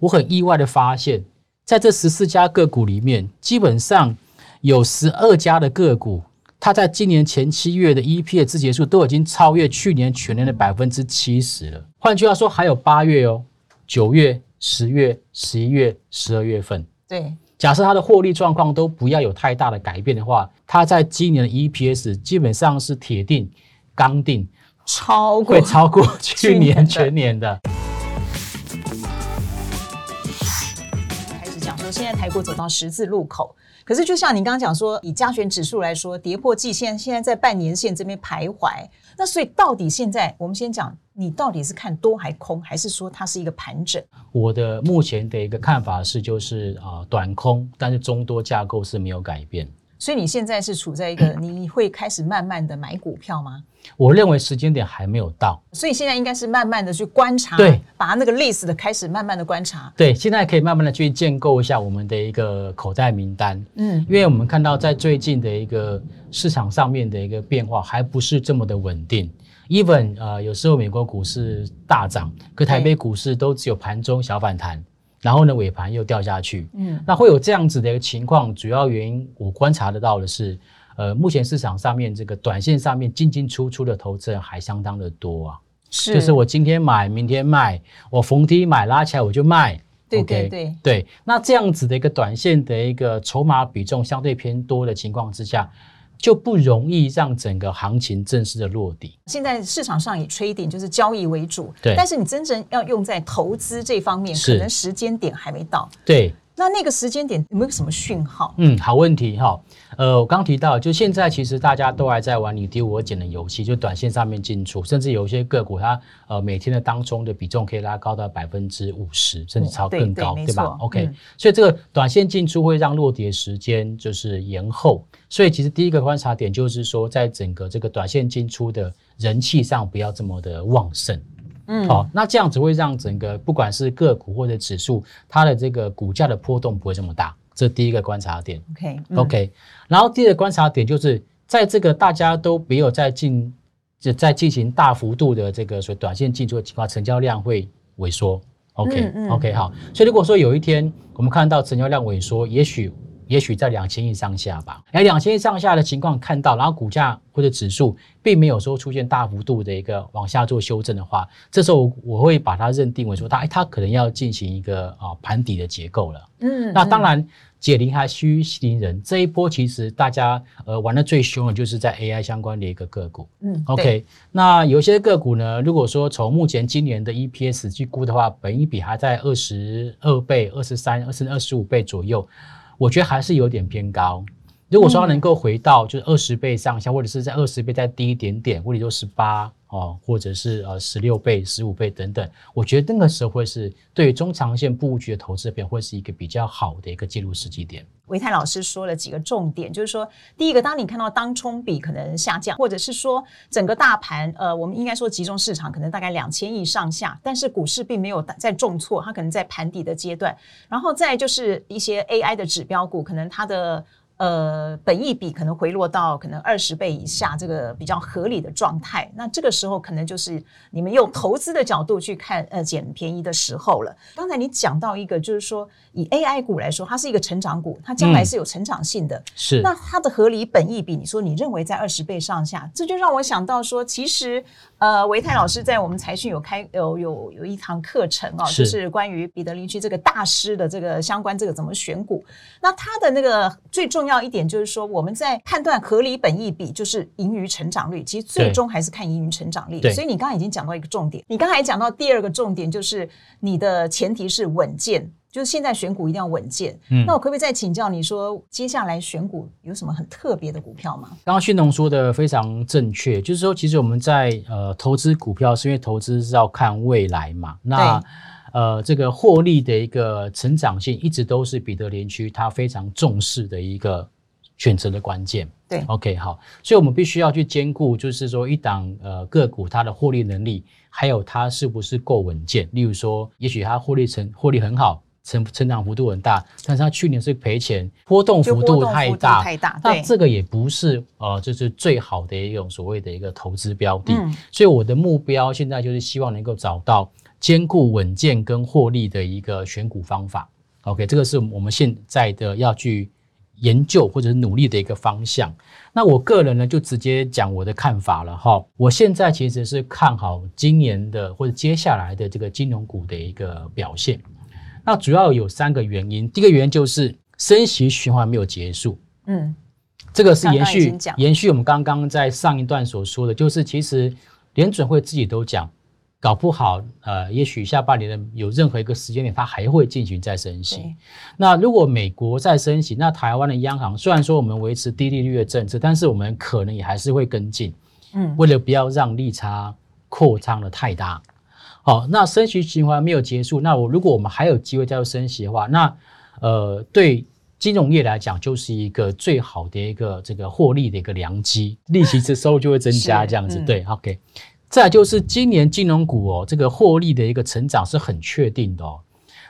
我很意外的发现，在这十四家个股里面，基本上有十二家的个股，它在今年前七月的 EP 的字节数都已经超越去年全年的百分之七十了。换句话说，还有八月哦，九月、十月、十一月、十二月份。对，假设它的获利状况都不要有太大的改变的话，它在今年的 EPS 基本上是铁定、刚定，超过会超过去年全年的。说，现在台股走到十字路口，可是就像你刚刚讲说，以加权指数来说，跌破季线，现在在半年线这边徘徊。那所以到底现在，我们先讲，你到底是看多还空，还是说它是一个盘整？我的目前的一个看法是，就是啊、短空，但是中多架构是没有改变。所以你现在是处在一个你会开始慢慢的买股票吗？我认为时间点还没有到。所以现在应该是慢慢的去观察，对，把那个 list 的开始慢慢的观察。对，现在可以慢慢的去建构一下我们的一个口袋名单。嗯，因为我们看到在最近的一个市场上面的一个变化还不是这么的稳定。even 呃，有时候美国股市大涨，可台北股市都只有盘中小反弹，然后呢尾盘又掉下去。嗯，那会有这样子的一个情况，主要原因我观察得到的是，呃，目前市场上面这个短线上面进进出出的投资人还相当的多啊。是，就是我今天买，明天卖，我逢低买拉起来我就卖。对对对对，那这样子的一个短线的一个筹码比重相对偏多的情况之下，就不容易让整个行情正式的落地。现在市场上以 trading 就是交易为主，对但是你真正要用在投资这方面，可能时间点还没到。对，那那个时间点有没有什么讯号？嗯，好问题哈。呃，我刚提到，就现在其实大家都还在玩你丢我捡的游戏，就短线上面进出，甚至有一些个股它呃每天的当中的比重可以拉高到百分之五十，甚至超对更高，对吧？OK，、嗯所以这个短线进出会让落跌时间就是延后。所以其实第一个观察点就是说，在整个这个短线进出的人气上不要这么的旺盛。嗯，好、那这样子会让整个不管是个股或者指数，它的这个股价的波动不会这么大，这第一个观察点。，OK，嗯 OK，然后第二个观察点就是在这个大家都没有在进，就在进行大幅度的这个所谓短线进出的情况，成交量会萎缩。OK、嗯嗯 OK 好，所以如果说有一天我们看到成交量萎缩，也许也许在两千亿上下吧，哎，两千亿上下的情况看到，然后股价或者指数并没有说出现大幅度的一个往下做修正的话，这时候我会把它认定为说它，哎，它可能要进行一个啊盘底的结构了。嗯那当然，解铃还需系铃人。这一波其实大家呃玩的最凶的，就是在 AI 相关的一个个股。嗯 OK，那有些个股呢，如果说从目前今年的 EPS 去估的话，本一比还在二十二倍、二十三、甚至二十五倍左右，我觉得还是有点偏高。如果说它能够回到就是二十倍上下，或者是在二十倍再低一点点，或者说十八哦，或者是呃十六倍、十五倍等等，我觉得那个时候会是对于中长线布局的投资边会是一个比较好的一个介入时机点。维泰老师说了几个重点，就是说，第一个，当你看到当冲比可能下降，或者是说整个大盘，呃，我们应该说集中市场可能大概两千亿上下，但是股市并没有在重挫，它可能在盘底的阶段，然后再就是一些 AI 的指标股，可能它的。呃，本益比可能回落到可能二十倍以下，这个比较合理的状态。那这个时候可能就是你们用投资的角度去看，呃，捡便宜的时候了。刚才你讲到一个，就是说以 AI 股来说，它是一个成长股，它将来是有成长性的。是，那它的合理本益比，你说你认为在二十倍上下，这就让我想到说，其实呃，维泰老师在我们财讯有开有有有一堂课程哦，是就是关于彼得林区这个大师的这个相关这个怎么选股。那他的那个最重要一点就是说，我们在判断合理本益比，就是盈余成长率，其实最终还是看盈余成长率。对所以你刚刚已经讲到一个重点，你刚才讲到第二个重点就是你的前提是稳健。就是现在选股一定要稳健，嗯那我可不可以再请教你说，接下来选股有什么很特别的股票吗？刚刚迅农说的非常正确，就是说，其实我们在呃投资股票，是因为投资是要看未来嘛。那呃，这个获利的一个成长性，一直都是彼得林区他非常重视的一个选择的关键。对，OK，好，所以我们必须要去兼顾，就是说一档呃个股它的获利能力，还有它是不是够稳健。例如说，也许它获利成获利很好。成成长幅度很大，但是它去年是赔钱，波动幅度太大，太大那这个也不是呃，就是最好的一种所谓的一个投资标的。嗯所以我的目标现在就是希望能够找到兼顾稳健跟获利的一个选股方法。OK，这个是我们现在的要去研究或者是努力的一个方向。那我个人呢，就直接讲我的看法了哈。我现在其实是看好今年的或者接下来的这个金融股的一个表现。那主要有三个原因，第一个原因就是升息循环没有结束。嗯，这个是延续延续我们刚刚在上一段所说的，就是其实联准会自己都讲。搞不好，呃，也许下半年的有任何一个时间点，它还会进行再升息。那如果美国再升息，那台湾的央行虽然说我们维持低利率的政策，但是我们可能也还是会跟进。嗯，为了不要让利差扩张的太大。好，那升息循环没有结束，那我如果我们还有机会再升息的话，那呃，对金融业来讲就是一个最好的一个这个获利的一个良机，利息的收入就会增加，这样子对，OK。再就是今年金融股哦，这个获利的一个成长是很确定的哦。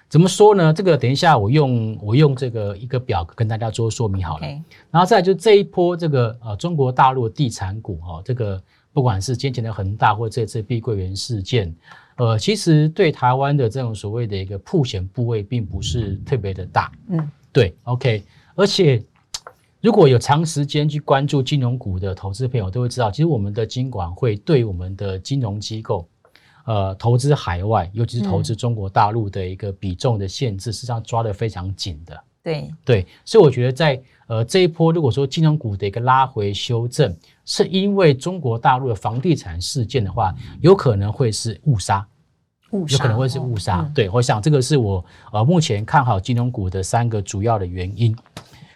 怎么说呢？这个等一下我用我用这个一个表跟大家做说明好了。然后再就这一波这个呃中国大陆地产股哈，这个不管是先前的恒大或这次碧桂园事件，呃，其实对台湾的这种所谓的一个铺险部位并不是特别的大。嗯，对，OK，而且。如果有长时间去关注金融股的投资朋友，都会知道，其实我们的金管会对我们的金融机构，呃，投资海外，尤其是投资中国大陆的一个比重的限制，实际上抓得非常紧的。对对，所以我觉得在呃这一波，如果说金融股的一个拉回修正，是因为中国大陆的房地产事件的话，有可能会是误杀，误杀，有可能会是误杀。对，我想这个是我呃目前看好金融股的三个主要的原因。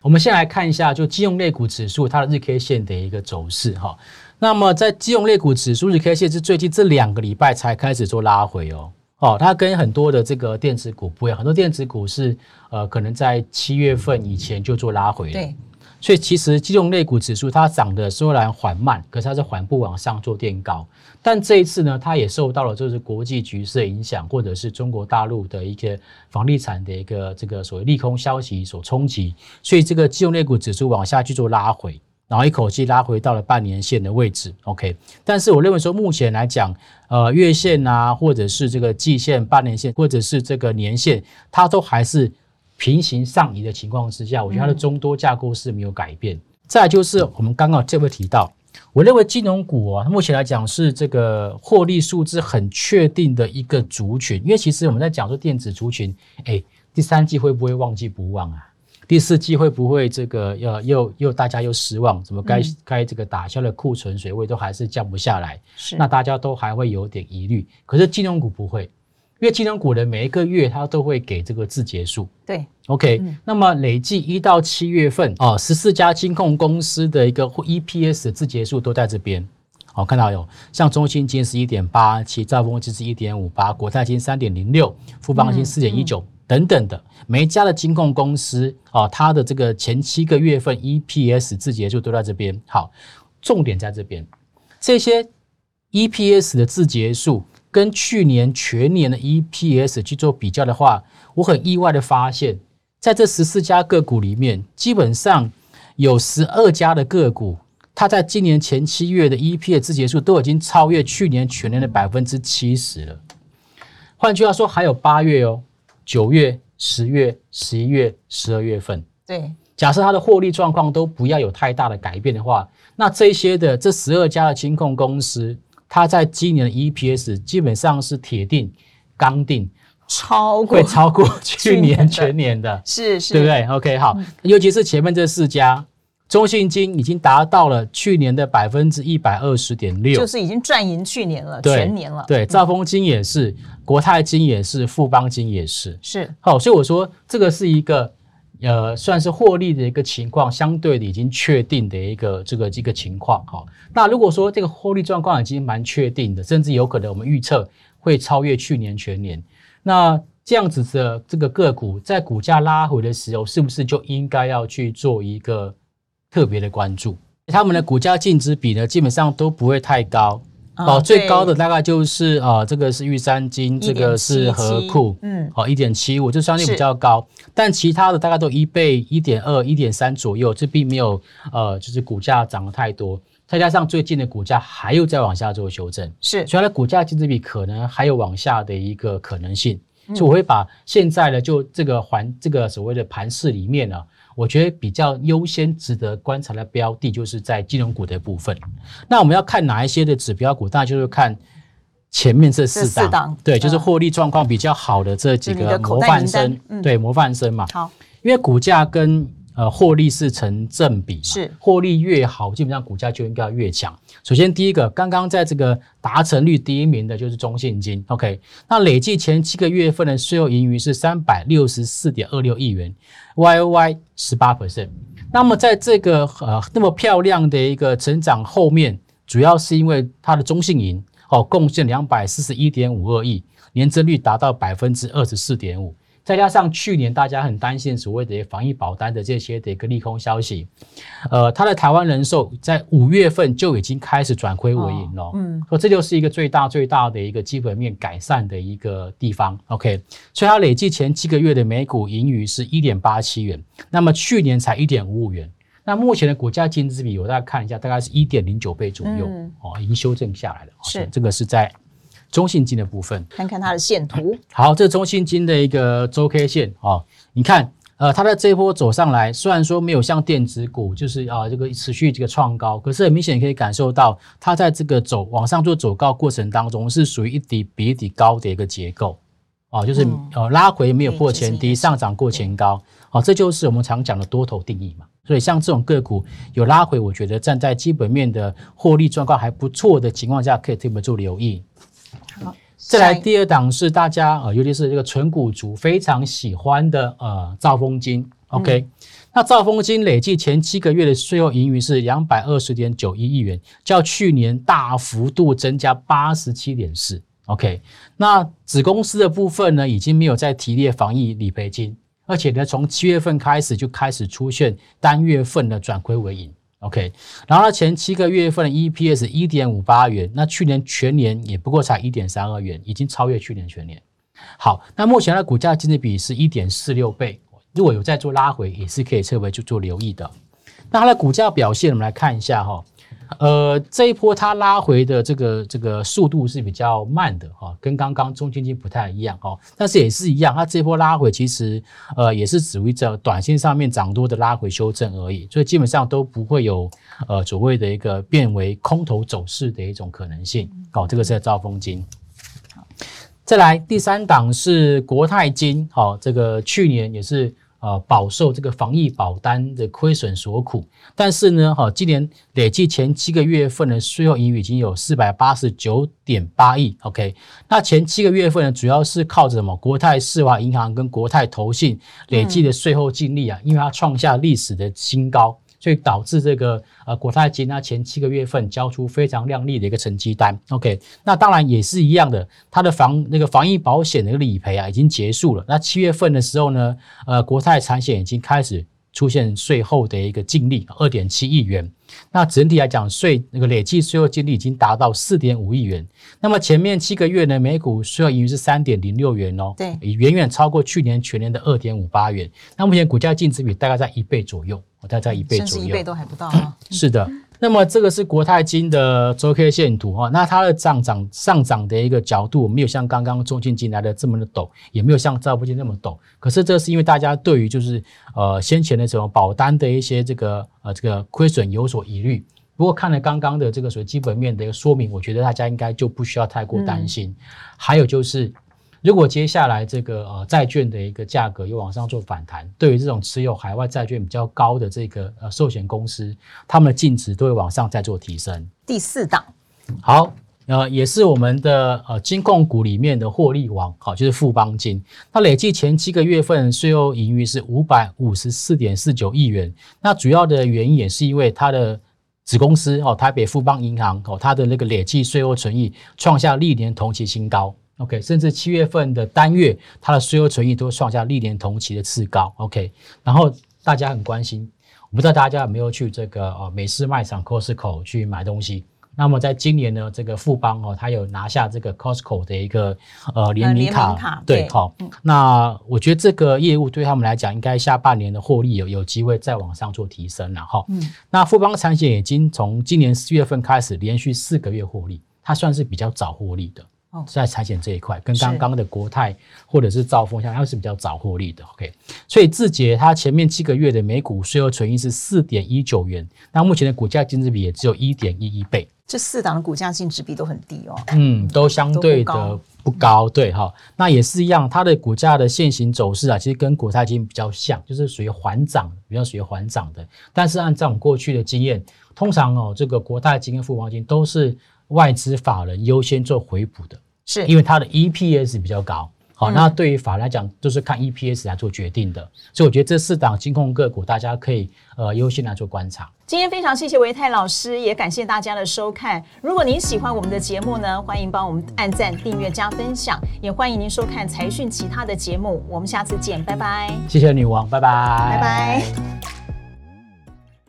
我们先来看一下，就金融类股指数它的日 K 线的一个走势哈。那么在金融类股指数日 K 线是最近这两个礼拜才开始做拉回哦。哦，它跟很多的这个电子股不一样，很多电子股是呃可能在七月份以前就做拉回了。对。所以其实金融类股指数它涨的虽然缓慢，可是它是缓步往上做垫高。但这一次呢，它也受到了就是国际局势的影响，或者是中国大陆的一个房地产的一个这个所谓利空消息所冲击，所以这个金融类股指数往下去做拉回，然后一口气拉回到了半年线的位置。OK，但是我认为说目前来讲，呃，月线啊，或者是这个季线、半年线，或者是这个年线，它都还是。平行上移的情况之下，我觉得它的中多架构是没有改变。再就是我们刚刚这位提到，我认为金融股啊，目前来讲是这个获利数字很确定的一个族群。因为其实我们在讲说电子族群，哎，第三季会不会忘记不忘啊？第四季会不会这个要又又大家又失望？怎么该该这个打消的库存水位都还是降不下来？是，那大家都还会有点疑虑。可是金融股不会。因为金融股的每一个月，它都会给这个字节数。对，OK。那么累计一到七月份，哦，十四家金控公司的一个 EPS 的字节数都在这边。好，看到有，像中信金是一点八七，兆丰金是一点五八，国泰金三点零六，富邦金四点一九等等的，每一家的金控公司，哦，它的这个前七个月份 EPS 字节数都在这边。好，重点在这边，这些 EPS 的字节数。跟去年全年的 EPS 去做比较的话，我很意外的发现，在这十四家个股里面，基本上有十二家的个股，它在今年前七月的 EPS 字节数都已经超越去年全年的百分之七十了。换句话说，还有八月哦，九月、十月、十一月、十二月份。对，假设它的获利状况都不要有太大的改变的话，那这些的这十二家的清控公司。它在今年的 EPS 基本上是铁定、刚定，超过会超过去年全年的，是是，对不对？OK，好，尤其是前面这四家，中信金已经达到了去年的百分之一百二十点六，就是已经赚赢去年了，全年了。对，兆丰金也是，国泰金也是，富邦金也是，是。好，所以我说这个是一个。呃，算是获利的一个情况，相对的已经确定的一个这个这个情况哈。那如果说这个获利状况已经蛮确定的，甚至有可能我们预测会超越去年全年，那这样子的这个个股在股价拉回的时候，是不是就应该要去做一个特别的关注？他们的股价净值比呢，基本上都不会太高。哦，最高的大概就是啊，这个是玉山金，这个是和库，嗯，好，一点七五，就相对比较高。但其他的大概都一倍、一点二、一点三左右，这并没有呃，就是股价涨得太多。再加上最近的股价还有再往下做修正，是所以它的股价净值比可能还有往下的一个可能性。所以我会把现在呢，就这个环这个所谓的盘市里面呢，我觉得比较优先值得观察的标的，就是在金融股的部分。那我们要看哪一些的指标股？当然就是看前面这四档，这四档对，就是嗯获利状况比较好的这几个模范生对，模范生嘛。好，因为股价跟呃获利是成正比嘛，是获利越好，基本上股价就应该要越强。首先第一个，刚刚在这个达成率第一名的就是中信金，OK，那累计前七个月份的税后盈余是三百六十四点二六亿元，Y O Y 十八 percent。那么在这个呃那么漂亮的一个成长后面，主要是因为它的中信银哦贡献两百四十一点五二亿，年增率达到百分之二十四点五。再加上去年大家很担心所谓的防疫保单的这些的一个利空消息，呃，它的台湾人寿在五月份就已经开始转亏为盈了，嗯，说这就是一个最大最大的一个基本面改善的一个地方。OK，所以它累计前七个月的每股盈余是一点八七元，那么去年才一点五五元。那目前的股价净值比，我大概看一下，大概是一点零九倍左右、嗯哦，已经修正下来了。是这个是在中信金的部分。看看它的线图，好，这是中信金的一个周 K 线哦，你看，呃，它的这一波走上来，虽然说没有像电子股就是啊、这个持续这个创高，可是很明显可以感受到它在这个走往上做走高过程当中，是属于一底比一底高的一个结构。哦，就是、嗯呃拉回没有破前低，上涨过前高，哦，这就是我们常讲的多头定义嘛。所以像这种个股有拉回，我觉得站在基本面的获利状况还不错的情况下，可以特别做留意。好，再来第二档是大家呃，尤其是这个纯股族非常喜欢的呃兆丰金，OK，、那兆丰金累计前七个月的税后盈余是两百二十点九一亿元，较去年大幅度增加八十七点四，OK，那子公司的部分呢，已经没有再提列防疫理赔金，而且呢，从七月份开始就开始出现单月份的转亏为盈。OK，然后呢，前七个月份的 EPS 一点五八元，那去年全年也不过才一点三二元，已经超越去年全年。好，那目前的股价净值比是一点四六倍，如果有在做拉回，也是可以撤回去做留意的。那它的股价表现，我们来看一下哈、呃，这一波它拉回的这个这个速度是比较慢的哈、跟刚刚中金金不太一样哦、但是也是一样，它这波拉回其实呃也是属于在短线上面涨多的拉回修正而已，所以基本上都不会有呃所谓的一个变为空头走势的一种可能性。哦，这个是在兆丰金。再来第三档是国泰金，好、这个去年也是呃饱受这个防疫保单的亏损所苦，但是呢，哈、今年累计前七个月份的税后盈余已经有四百八十九点八亿，OK，那前七个月份呢，主要是靠着什么？国泰世华银行跟国泰投信累计的税后净利啊，因为它创下历史的新高。所以导致这个呃国泰金啊前七个月份交出非常亮丽的一个成绩单。OK，那当然也是一样的，它的防那个防疫保险的理赔啊已经结束了。那七月份的时候呢，呃国泰产险已经开始出现税后的一个净利二点七亿元。那整体来讲，税那个累计税后净利已经达到四点五亿元。那么前面七个月呢，每股税后盈余是三点零六元哦，对远远超过去年全年的二点五八元。那目前股价净值比大概在一倍左右，大概在一倍左右甚至一倍。都还不到啊。是的，那么这个是国泰金的周 K 线图哈，那它的上涨上涨的一个角度没有像刚刚中信金来的这么的陡，也没有像兆丰金那么陡。可是这是因为大家对于就是呃先前的这种保单的一些这个呃这个亏损有所疑虑。不过看了刚刚的这个所谓基本面的一个说明，我觉得大家应该就不需要太过担心。还有就是，如果接下来这个呃债券的一个价格又往上做反弹，对于这种持有海外债券比较高的这个呃寿险公司，他们的净值都会往上再做提升。第四档好，呃，也是我们的呃金控股里面的获利王，好，就是富邦金。它累计前七个月份税后盈余是五百五十四点四九亿元。那主要的原因也是因为它的子公司哦，台北富邦银行哦，它的那个累计税后存益创下历年同期新高。OK，甚至七月份的单月，它的税后存益都创下历年同期的次高。OK，然后大家很关心，我不知道大家有没有去这个呃美式卖场 Costco 去买东西。那么在今年呢，这个富邦哦，它有拿下这个 Costco 的一个呃联名卡，对，好、嗯那我觉得这个业务对他们来讲，应该下半年的获利有有机会再往上做提升了哈。嗯那富邦产险已经从今年四月份开始连续四个月获利，它算是比较早获利的。哦在产险这一块，跟是刚刚的国泰或者是兆丰相，它是比较早获利的。OK，所以字节它前面七个月的每股税后纯益是四点一九元，那目前的股价净值比也只有一点一一倍，这四档的股价净值比都很低哦。嗯，都相对的不高，对哈。那也是一样，它的股价的现行走势啊，其实跟国泰金比较像，就是属于缓涨，比较属于缓涨的。但是按照我们过去的经验，通常哦，这个国泰金跟富邦金都是外资法人优先做回补的。是因为它的 EPS 比较高。好，嗯那对于法来讲，都是看 EPS 来做决定的，所以我觉得这四档金控个股，大家可以呃优先来做观察。今天非常谢谢维泰老师，也感谢大家的收看。如果您喜欢我们的节目呢，欢迎帮我们按赞、订阅、加分享，也欢迎您收看财讯其他的节目。我们下次见，拜拜，谢谢女王，拜拜，拜拜。